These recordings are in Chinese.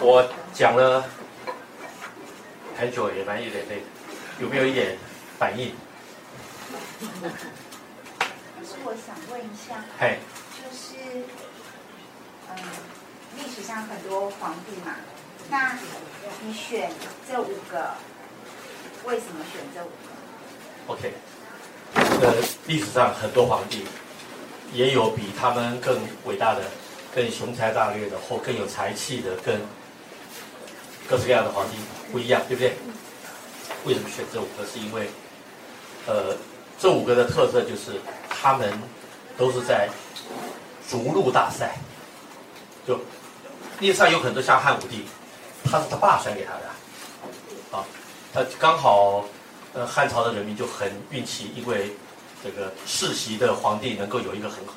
我讲了很久，也蛮有点累，有没有一点反应？就是我想问一下，嘿，就是嗯，历史上很多皇帝嘛，那你选这五个，为什么选这五个？OK，呃，历史上很多皇帝，也有比他们更伟大的。更雄才大略的，或更有才气的，跟各式各样的皇帝不一样，对不对？为什么选这五个？是因为，呃，这五个的特色就是他们都是在逐鹿大赛，就历史上有很多像汉武帝，他是他爸传给他的，啊，他刚好，呃，汉朝的人民就很运气，因为这个世袭的皇帝能够有一个很好。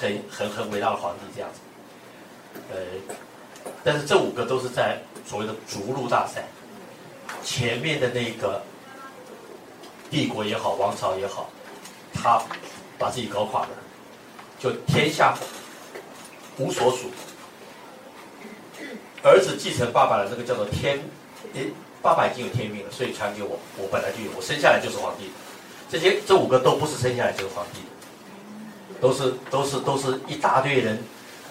很很很伟大的皇帝这样子，呃，但是这五个都是在所谓的逐鹿大赛，前面的那个帝国也好，王朝也好，他把自己搞垮了，就天下无所属，儿子继承爸爸的那个叫做天，诶，爸爸已经有天命了，所以传给我，我本来就有，我生下来就是皇帝，这些这五个都不是生下来就是皇帝的。都是都是都是一大堆人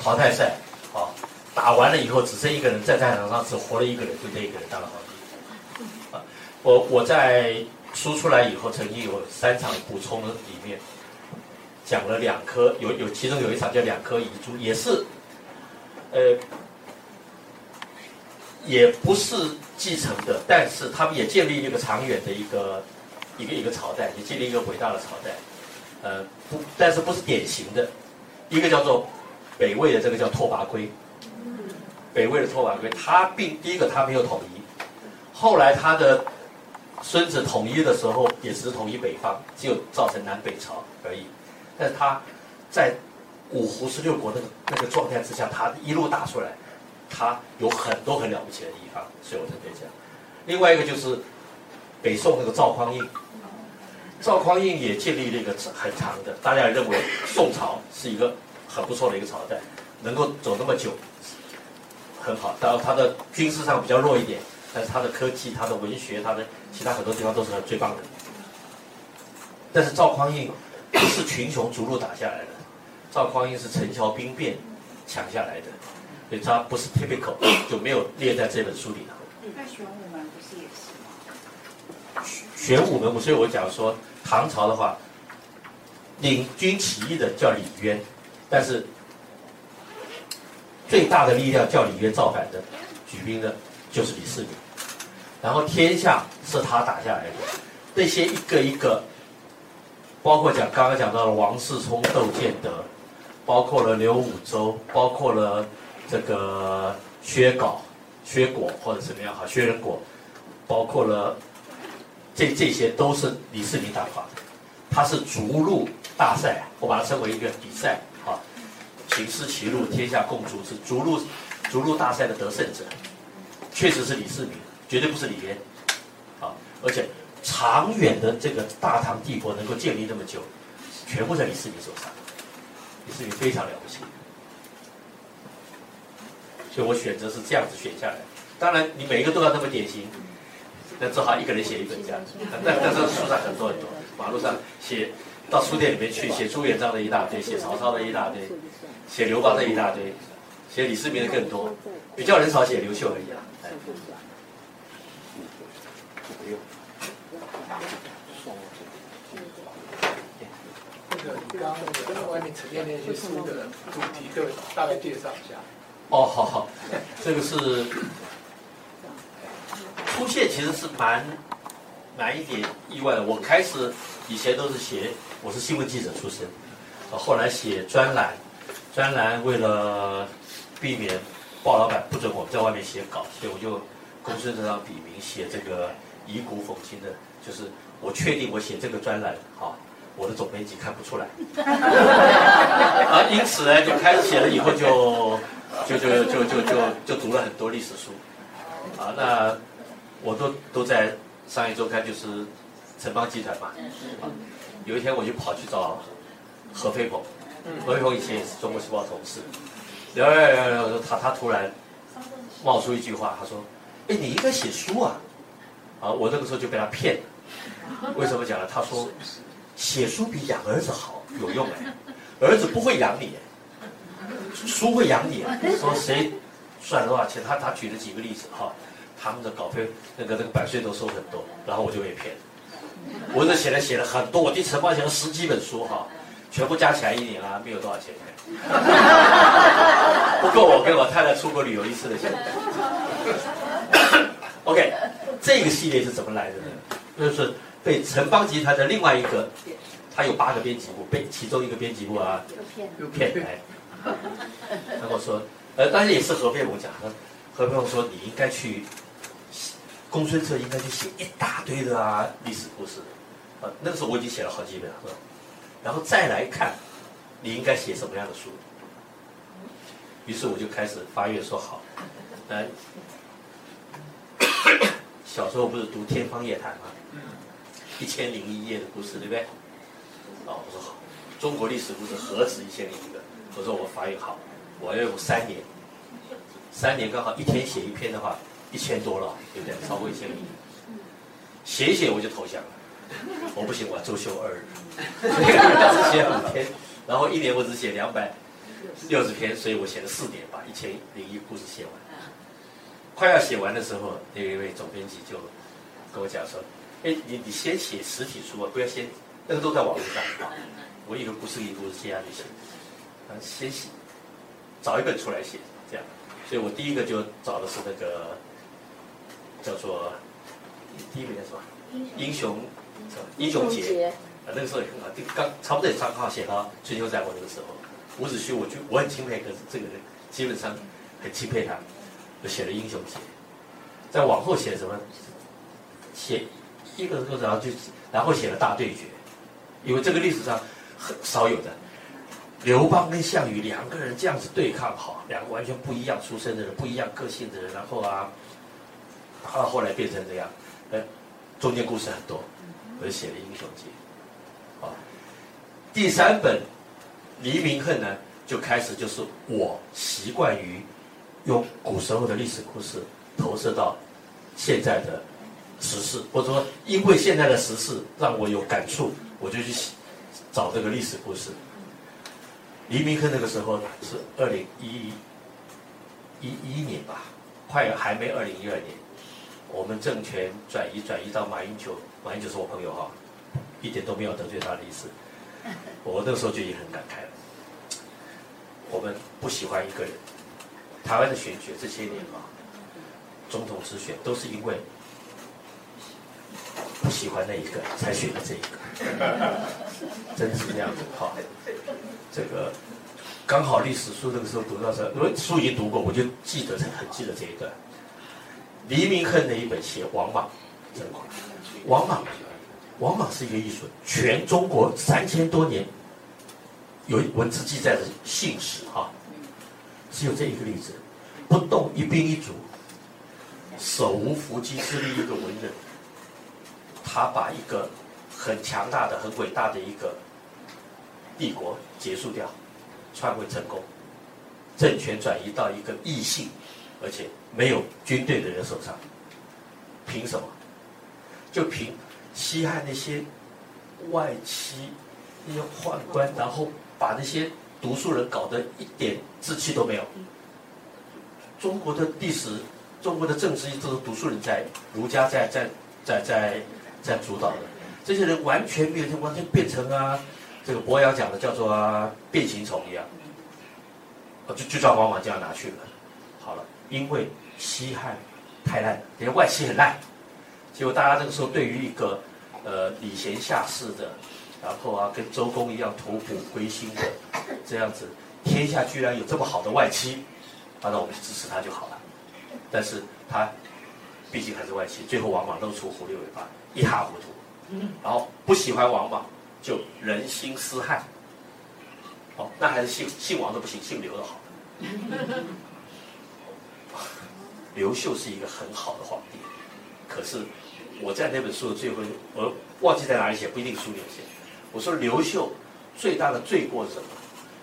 淘汰赛，啊，打完了以后只剩一个人在战场上只活了一个人，就这一个人当了皇帝。啊，我我在书出来以后，曾经有三场补充里面讲了两颗，有有其中有一场叫两颗遗珠，也是，呃，也不是继承的，但是他们也建立一个长远的一个一个一个朝代，也建立一个伟大的朝代。呃，不，但是不是典型的，一个叫做北魏的这个叫拓跋圭，北魏的拓跋圭，他并第一个他没有统一，后来他的孙子统一的时候也只是统一北方，只有造成南北朝而已，但是他在五胡十六国那个那个状态之下，他一路打出来，他有很多很了不起的地方，所以我才可以讲。另外一个就是北宋那个赵匡胤。赵匡胤也建立了一个很长的，大家也认为宋朝是一个很不错的一个朝代，能够走那么久，很好。当然他的军事上比较弱一点，但是他的科技、他的文学、他的其他很多地方都是很最棒的。但是赵匡胤不是群雄逐鹿打下来的，赵匡胤是陈桥兵变抢下来的，所以他不是 typical，就没有列在这本书里头。那玄武门不是也是？玄武门，所以我讲说。唐朝的话，领军起义的叫李渊，但是最大的力量叫李渊造反的，举兵的就是李世民。然后天下是他打下来的，那些一个一个，包括讲刚刚讲到了王世充、窦建德，包括了刘武周，包括了这个薛镐、薛果或者怎么样哈，薛仁果，包括了。这这些都是李世民打垮的，他是逐鹿大赛，我把它称为一个比赛啊，秦失其鹿，天下共逐，是逐鹿逐鹿大赛的得胜者，确实是李世民，绝对不是李渊，啊，而且长远的这个大唐帝国能够建立这么久，全部在李世民手上，李世民非常了不起，所以我选择是这样子选下来，当然你每一个都要那么典型。那只好一个人写一本这样子，但但是书上很多很多，马路上写，到书店里面去写朱元璋的一大堆，写曹操的一大堆，写刘邦的一大堆，写李世民的更多，比较人少写刘秀而已啊。不用。那个刚刚那个外面陈列那些书的主题，就大概介绍一下。哦，好好，这个是。出现其实是蛮蛮一点意外的。我开始以前都是写，我是新闻记者出身，后来写专栏，专栏为了避免鲍老板不准我们在外面写稿，所以我就公孙这张笔名写这个以古讽今的，就是我确定我写这个专栏，好，我的总编辑看不出来，啊，因此呢就开始写了以后就就就就就就就读了很多历史书，啊，那。我都都在商业周刊，就是城邦集团嘛。有一天我就跑去找何飞鹏，何飞鹏以前也是中国时报同事，聊聊聊聊，他他突然冒出一句话，他说：“哎，你应该写书啊！”啊，我那个时候就被他骗了。为什么讲呢？他说：“写书比养儿子好，有用哎，儿子不会养你，书会养你。”说谁赚了多少钱？他他举了几个例子哈，他们的稿费那个那个版税都收很多，然后我就被骗。我这写了写了很多，我替晨报写了十几本书哈。全部加起来一年啊，没有多少钱，不够我跟我太太出国旅游一次的钱。OK，这个系列是怎么来的呢？就是被城邦集团的另外一个，他有八个编辑部，被其中一个编辑部啊骗骗来。然后说，呃，当然也是何佩文讲的，何佩文说你应该去公孙策应该去写一大堆的啊历史故事，啊，那个时候我已经写了好几本了，然后再来看，你应该写什么样的书？于是我就开始发愿说好，呃，小时候不是读《天方夜谭》吗？一千零一夜的故事，对不对？哦，我说好，中国历史故事何止一千零一个？我说我发愿好，我要用三年，三年刚好一天写一篇的话，一千多了，对不对？超过一千，写一写我就投降了。我不行，我要周休二日，只写五天，然后一年我只写两百六十篇，所以我写了四年，把一千零一故事写完。快要写完的时候，那一位总编辑就跟我讲说：“哎，你你先写实体书啊，不要先那个都在网络上。我一个故事一个故事接下去写，啊，先写找一本出来写，这样。所以我第一个就找的是那个叫做第一个叫什么英雄。”英雄节啊，那个时候也很好，就刚差不多也刚好写到春秋战国那个时候。伍子胥，我就我很钦佩，可是这个人基本上很钦佩他，就写了英雄节。再往后写什么？写一个个，然后就然后写了大对决，因为这个历史上很少有的，刘邦跟项羽两个人这样子对抗，好，两个完全不一样出身的人，不一样个性的人，然后啊，到后来变成这样，呃，中间故事很多。我就写了《英雄节》，啊，第三本《黎明恨》呢，就开始就是我习惯于用古时候的历史故事投射到现在的时事，或者说因为现在的时事让我有感触，我就去找这个历史故事。《黎明恨》那个时候是二零一一一年吧，快还没二零一二年，我们政权转移转移到马英九。马英九是我朋友哈，一点都没有得罪他的意思。我那个时候就已经很感慨了。我们不喜欢一个人，台湾的选举这些年啊，总统直选都是因为不喜欢那一个才选的这一个，真是这样子哈。这个刚好历史书那个时候读到这，因为书已经读过，我就记得很记得这一段。黎明恨的一本写王莽，真的。王莽，王莽是一个艺术，全中国三千多年有文字记载的姓氏哈，只有这一个例子，不动一兵一卒，手无缚鸡之力一个文人，他把一个很强大的、很伟大的一个帝国结束掉，篡位成功，政权转移到一个异姓，而且没有军队的人手上，凭什么？就凭西汉那些外戚、那些宦官，然后把那些读书人搞得一点志气都没有。中国的历史、中国的政治，都是读书人在儒家在在在在在主导的。这些人完全没有，完全变成啊，这个伯阳讲的叫做啊变形虫一样。就就照王莽这样拿去了。因为西汉太烂，连外戚很烂。结果大家这个时候对于一个，呃，礼贤下士的，然后啊，跟周公一样吐哺归心的这样子，天下居然有这么好的外戚，啊，那我们就支持他就好了。但是他毕竟还是外戚，最后王莽露出狐狸尾巴，一塌糊涂。然后不喜欢王莽，就人心思汉。哦，那还是姓姓王的不行，姓刘的好。刘秀是一个很好的皇帝，可是。我在那本书的最后，我忘记在哪里写，不一定书里写。我说刘秀最大的罪过是什么？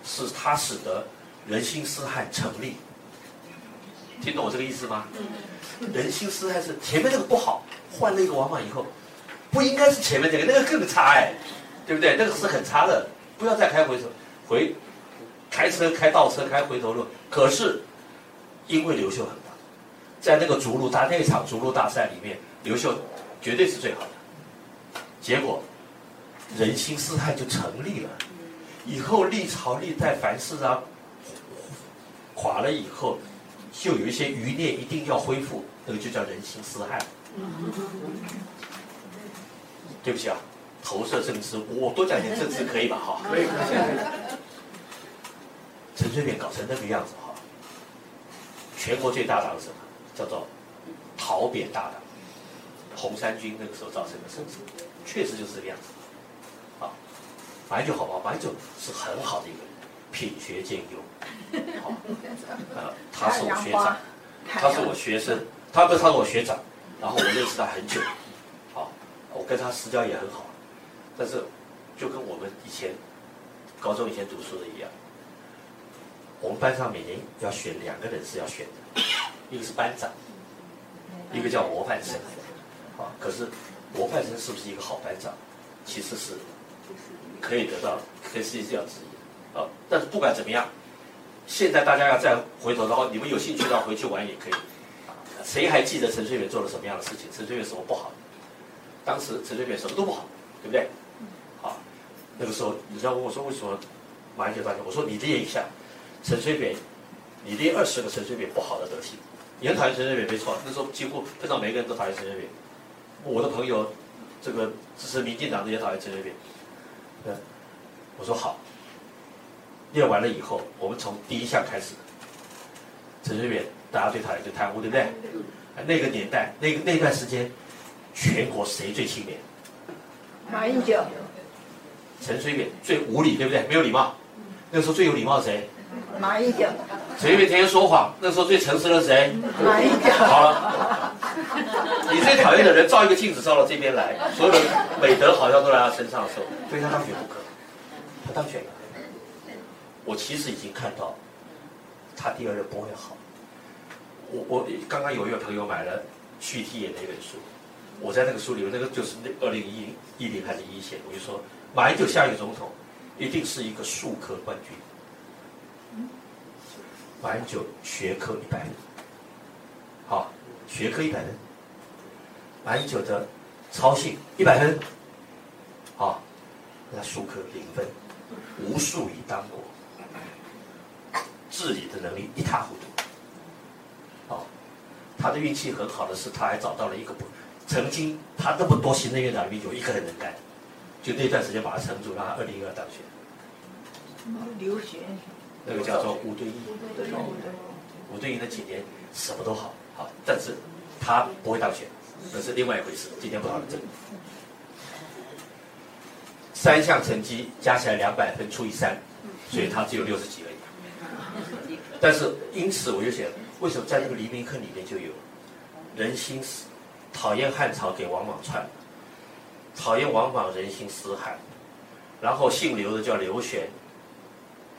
是他使得人心思汉成立。听懂我这个意思吗？人心思汉是前面那个不好，换了一个王莽以后，不应该是前面这个，那个更差哎，对不对？那个是很差的，不要再开回头回，开车开倒车开回头路。可是因为刘秀很棒，在那个逐鹿大那场逐鹿大赛里面，刘秀绝对是最好的。结果人心思汉就成立了，以后历朝历代凡事啊垮了以后。就有一些余孽一定要恢复，那个就叫人心思汉。对不起啊，投射政治，我多讲点政治可以吧？哈，可以。陈水扁搞成那个样子哈，全国最大党是什么？叫做讨扁大的，红三军那个时候造成的，盛世？确实就是这个样子。啊，白酒好不好？白酒是很好的一个人，品学兼优。好，呃，他是我学长，他是我学生，他不是他是我学长，然后我认识他很久，好，我跟他私交也很好，但是就跟我们以前高中以前读书的一样，我们班上每年要选两个人是要选的，一个是班长，一个叫模范生，啊，可是模范生是不是一个好班长，其实是可以得到，可以是这样质疑，啊，但是不管怎么样。现在大家要再回头的话，你们有兴趣的话回去玩也可以。谁还记得陈水扁做了什么样的事情？陈水扁什么不好？当时陈水扁什么都不好，对不对？好，那个时候你知道问我说为什么马英九当选？我说你列一下陈水扁，你列二十个陈水扁不好的德行。你很讨厌陈水扁没错，那时候几乎非常每个人都讨厌陈水扁。我的朋友，这个支持民进党的也讨厌陈水扁。对，我说好。练完了以后，我们从第一项开始。陈水扁，大家最讨厌就贪污，对不对？那个年代，那个那段时间，全国谁最清廉？马英九。陈水扁最无礼，对不对？没有礼貌。那时候最有礼貌的谁？马英九。陈水扁天天说谎，那时候最诚实的谁？好了，你最讨厌的人照一个镜子照到这边来，所有的美德好像都来他身上的时候，非他当选不可。他当选了。我其实已经看到，他第二任不会好。我我刚刚有一位朋友买了去替演的一本书，我在那个书里面，那个就是那二零一一零还是一写，我就说马英九下一个总统一定是一个数科冠军。马英九学科一百分，好，学科一百分。马英九的操行一百分，好，那数科零分，无术以当国。治理的能力一塌糊涂，哦，他的运气很好的是，他还找到了一个不，曾经他那么多行政院长里面有一个人能干，就那段时间把他撑住，让他二零一二当选。刘学，那个叫做吴敦义。吴敦义那几年什么都好，好，但是他不会当选，那是另外一回事。今天不讨论这个。三项成绩加起来两百分除以三，所以他只有六十几而已。但是，因此我就想，为什么在那个黎明坑里面就有人心思讨厌汉朝给王莽篡，讨厌王莽人心思汉，然后姓刘的叫刘玄，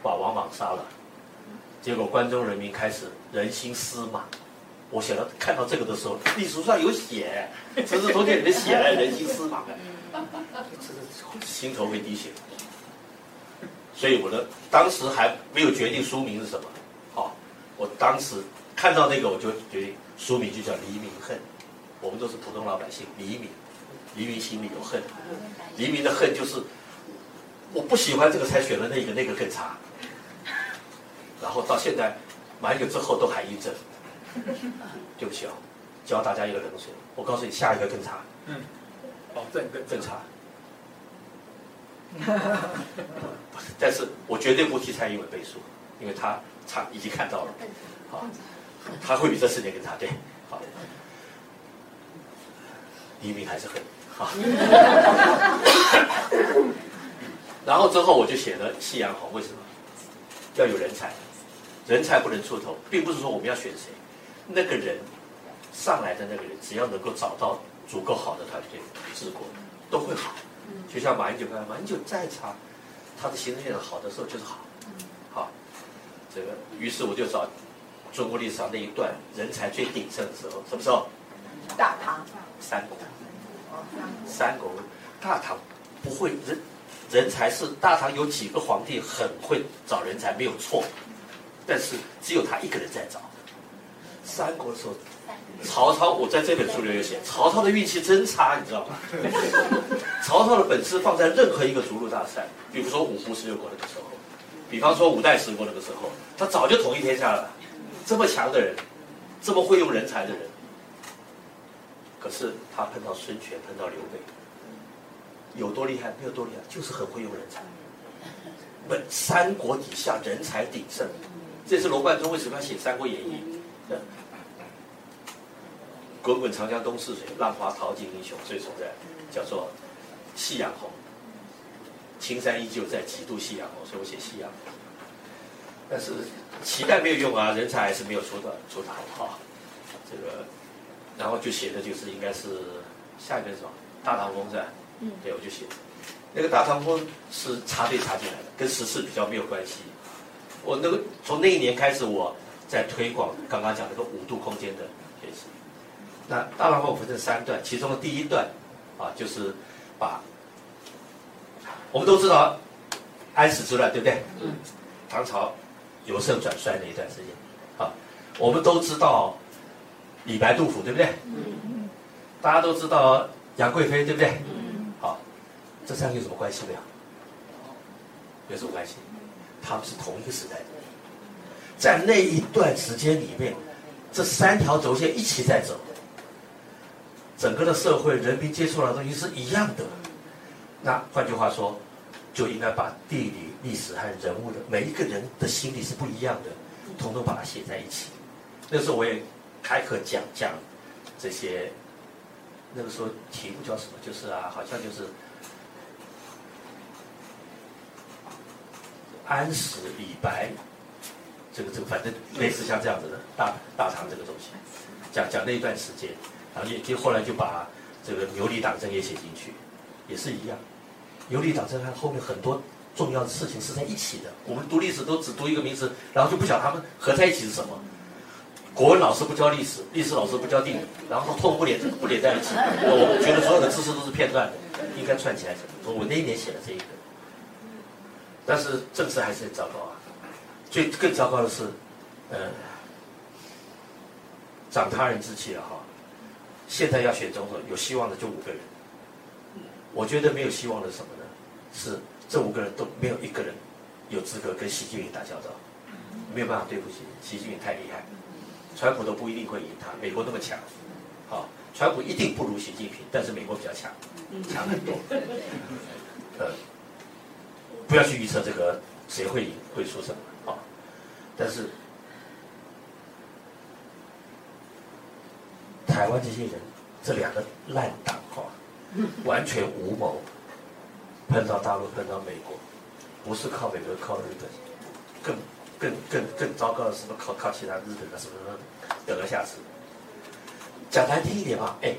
把王莽杀了，结果关中人民开始人心思马。我想到看到这个的时候，历史书上有写，这是从这里面写了人心思马的，这个心头会滴血。所以我的当时还没有决定书名是什么。我当时看到那个，我就决定书名就叫《黎明恨》。我们都是普通老百姓，黎明，黎明心里有恨，黎明的恨就是我不喜欢这个，才选了那个，那个更差。然后到现在，马英九之后都还印证。对不起啊，教大家一个冷水。我告诉你，下一个更差。嗯。哦，更更更差。但是我绝对不替蔡英文背书，因为他。他已经看到了，好，他会比这四年更差，对，好，黎明还是很好，然后之后我就写了夕阳红，为什么？要有人才，人才不能出头，并不是说我们要选谁，那个人上来的那个人，只要能够找到足够好的团队治国，都会好。就像马英九，马英九再差，他的行政院长好的时候就是好。这个，于是我就找中国历史上那一段人才最鼎盛的时候，什么时候？大唐。三国。三国，大唐不会人人才是大唐有几个皇帝很会找人才，没有错，但是只有他一个人在找。三国的时候，曹操，我在这本书里有写，曹操的运气真差，你知道吗？曹操的本事放在任何一个逐鹿大赛，比如说五胡十六国那个时候，比方说五代十国那个时候，他早就统一天下了。这么强的人，这么会用人才的人，可是他碰到孙权，碰到刘备，有多厉害？没有多厉害，就是很会用人才。本三国底下人才鼎盛，这是罗贯中为什么要写《三国演义》？滚滚长江东逝水，浪花淘尽英雄。所以说在叫做夕阳红，青山依旧在，几度夕阳红。所以我写夕阳红。但是期待没有用啊，人才还是没有出的出的好哈。这个，然后就写的就是应该是下一个是什么？大唐风是吧？嗯，对，我就写那个大唐风是插队插进来的，跟时事比较没有关系。我那个从那一年开始，我在推广刚刚讲那个五度空间的学习。那大唐风分成三段，其中的第一段啊，就是把我们都知道安史之乱，对不对？嗯。唐朝由盛转衰那一段时间，啊，我们都知道李白、杜甫，对不对？嗯。大家都知道杨贵妃，对不对？嗯。好，这三个有什么关系没有？有什么关系？他们是同一个时代，在那一段时间里面，这三条轴线一起在走。整个的社会人民接触到的东西是一样的，那换句话说，就应该把地理、历史和人物的每一个人的心理是不一样的，统统把它写在一起。那时候我也开课讲讲这些，那个时候题目叫什么？就是啊，好像就是安史、李白，这个这个，反正类似像这样子的大大唐这个东西，讲讲那一段时间。然后也就后来就把这个牛李党争也写进去，也是一样。牛李党争和后面很多重要的事情是在一起的。我们读历史都只读一个名词，然后就不晓得他们合在一起是什么。国文老师不教历史，历史老师不教地理，然后通不连不连在一起。我觉得所有的知识都是片段的，应该串起来。所以我那一年写了这一个，但是政治还是很糟糕啊。最更糟糕的是，呃，长他人志气了哈。现在要选总统，有希望的就五个人。我觉得没有希望的是什么呢？是这五个人都没有一个人有资格跟习近平打交道，没有办法对付习习近平太厉害。川普都不一定会赢他，美国那么强，好，川普一定不如习近平，但是美国比较强，强很多。呃，不要去预测这个谁会赢会输什么，啊，但是。台湾这些人，这两个烂党哈，完全无谋，碰到大陆，碰到美国，不是靠美国，靠日本，更更更更糟糕的是什么？靠靠其他日本的什么什么得而下之。讲难听一点吧，哎，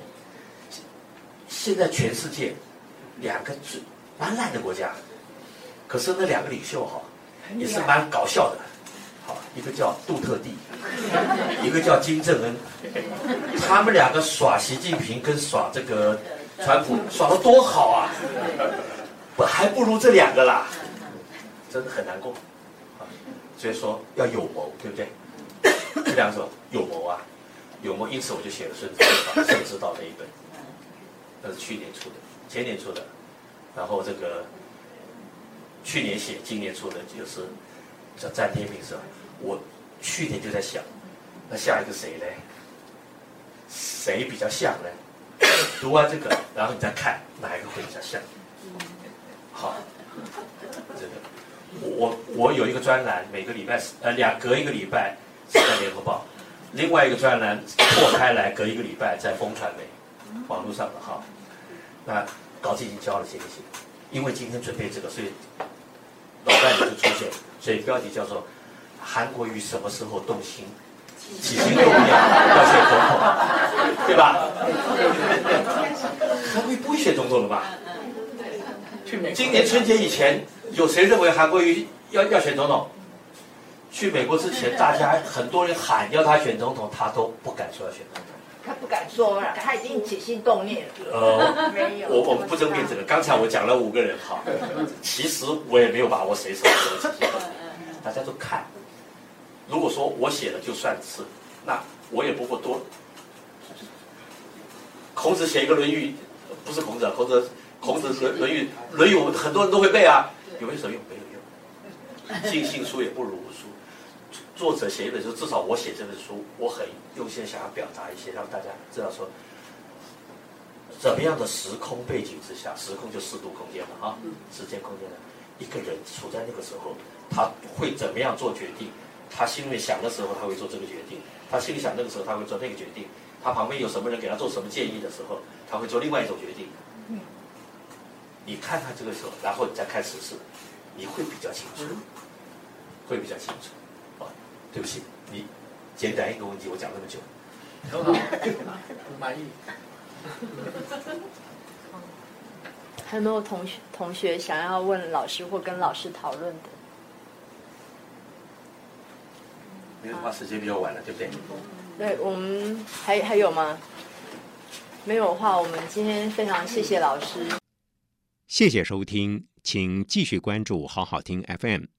现在全世界两个最蛮烂的国家，可是那两个领袖哈，也是蛮搞笑的。好一个叫杜特地，一个叫金正恩，他们两个耍习近平跟耍这个川普耍得多好啊，不还不如这两个啦，真的很难过啊。所以说要有谋，对不对？这两个说有谋啊，有谋，因此我就写了《孙子兵法·胜之道》这一本，那是去年出的，前年出的，然后这个去年写，今年出的就是叫詹天命是吧？我去年就在想，那下一个谁呢？谁比较像呢？读完这个，然后你再看哪一个会比较像。好，这个我我有一个专栏，每个礼拜呃两隔一个礼拜是在联合报，另外一个专栏破开来隔一个礼拜在风传媒网络上的哈。那稿子已经交了，行不行？因为今天准备这个，所以老概就出现，所以标题叫做。韩国瑜什么时候动心？起心动念要选总统，对吧？韩国瑜不会选总统了吧？今年春节以前，有谁认为韩国瑜要要选总统？去美国之前，大家很多人喊要他选总统，他都不敢说要选总统。他不敢说了，他已经起心动念了。呃，没有。我我们不争辩这个。刚才我讲了五个人哈，其实我也没有把握谁是谁。大家都看。如果说我写了就算是，那我也不过多。孔子写一个《论语》，不是孔子，孔子孔子《论论语》《论语我》很多人都会背啊，有没有什么用？没有用。尽信书也不如无书。作者写一本书，至少我写这本书，我很用心想要表达一些，让大家知道说，怎么样的时空背景之下，时空就四度空间了啊，时间空间的一个人处在那个时候，他会怎么样做决定？他心里面想的时候，他会做这个决定；他心里想那个时候，他会做那个决定；他旁边有什么人给他做什么建议的时候，他会做另外一种决定。你看看这个时候，然后你再看时事，你会比较清楚，会比较清楚。对不起，你简单一个问题，我讲那么久，很好，不满意。还有没有同学同学想要问老师或跟老师讨论的？没有的话，时间比较晚了，对不对？对，我们还还有吗？没有的话，我们今天非常谢谢老师。谢谢收听，请继续关注好好听 FM。